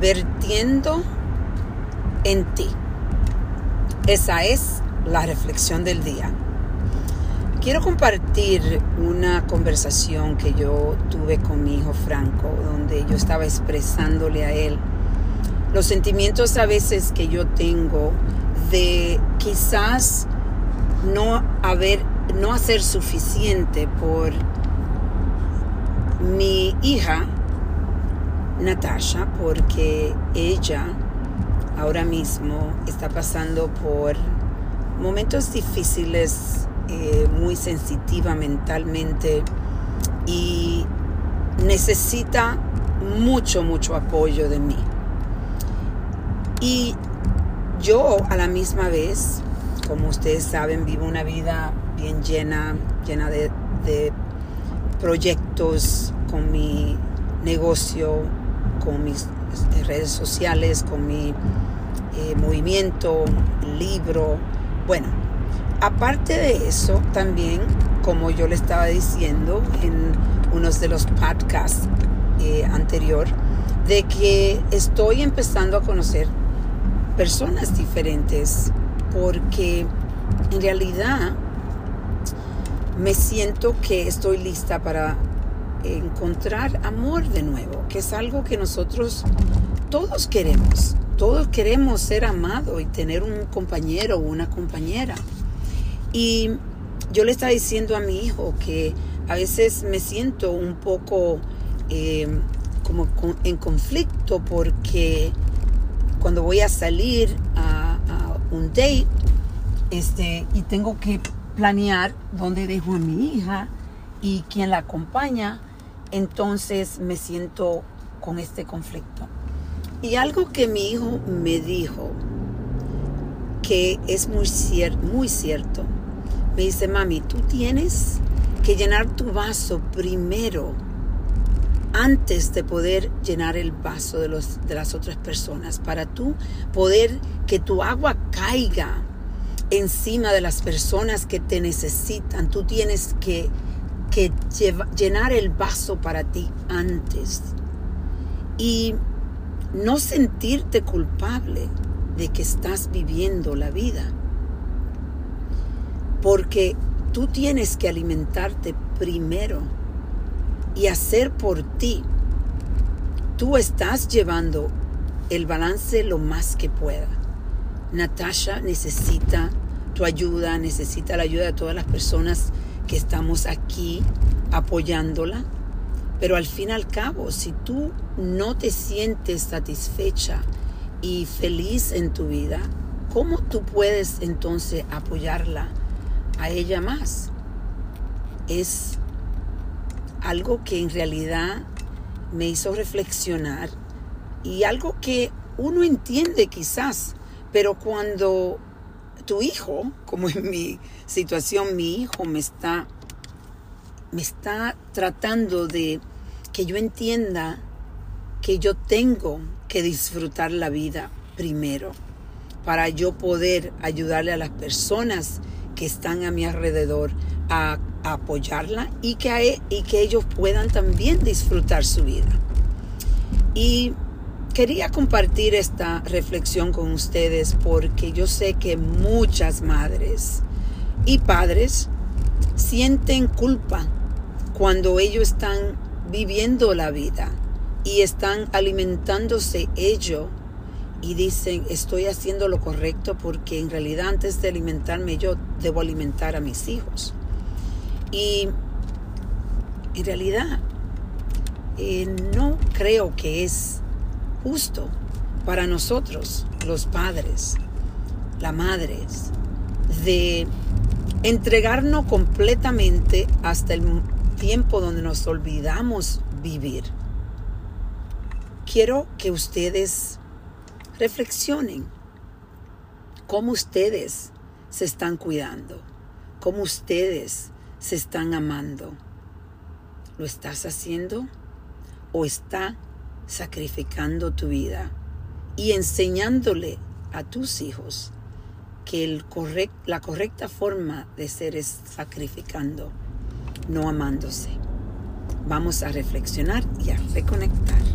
vertiendo en ti. Esa es la reflexión del día. Quiero compartir una conversación que yo tuve con mi hijo Franco, donde yo estaba expresándole a él los sentimientos a veces que yo tengo de quizás no haber, no hacer suficiente por mi hija Natasha, porque ella ahora mismo está pasando por momentos difíciles, eh, muy sensitiva mentalmente y necesita mucho, mucho apoyo de mí. Y yo a la misma vez, como ustedes saben, vivo una vida bien llena, llena de, proyectos con mi negocio, con mis este, redes sociales, con mi eh, movimiento, libro. Bueno, aparte de eso, también, como yo le estaba diciendo en unos de los podcasts eh, anterior, de que estoy empezando a conocer personas diferentes porque en realidad me siento que estoy lista para encontrar amor de nuevo, que es algo que nosotros todos queremos. Todos queremos ser amados y tener un compañero o una compañera. Y yo le estaba diciendo a mi hijo que a veces me siento un poco eh, como en conflicto porque cuando voy a salir a, un date este, y tengo que planear dónde dejo a mi hija y quién la acompaña, entonces me siento con este conflicto. Y algo que mi hijo me dijo, que es muy, muy cierto, me dice, mami, tú tienes que llenar tu vaso primero antes de poder llenar el vaso de, los, de las otras personas, para tú poder que tu agua caiga encima de las personas que te necesitan. Tú tienes que, que llenar el vaso para ti antes. Y no sentirte culpable de que estás viviendo la vida. Porque tú tienes que alimentarte primero y hacer por ti, tú estás llevando el balance lo más que pueda. Natasha necesita tu ayuda, necesita la ayuda de todas las personas que estamos aquí apoyándola. Pero al fin y al cabo, si tú no te sientes satisfecha y feliz en tu vida, ¿cómo tú puedes entonces apoyarla a ella más? Es algo que en realidad me hizo reflexionar y algo que uno entiende quizás, pero cuando tu hijo, como en mi situación, mi hijo me está, me está tratando de que yo entienda que yo tengo que disfrutar la vida primero para yo poder ayudarle a las personas que están a mi alrededor a apoyarla y que, e, y que ellos puedan también disfrutar su vida. Y quería compartir esta reflexión con ustedes porque yo sé que muchas madres y padres sienten culpa cuando ellos están viviendo la vida y están alimentándose ellos y dicen estoy haciendo lo correcto porque en realidad antes de alimentarme yo debo alimentar a mis hijos. Y en realidad eh, no creo que es justo para nosotros, los padres, las madres, de entregarnos completamente hasta el tiempo donde nos olvidamos vivir. Quiero que ustedes reflexionen cómo ustedes se están cuidando, cómo ustedes se están amando. ¿Lo estás haciendo? ¿O está sacrificando tu vida y enseñándole a tus hijos que el la correcta forma de ser es sacrificando, no amándose? Vamos a reflexionar y a reconectar.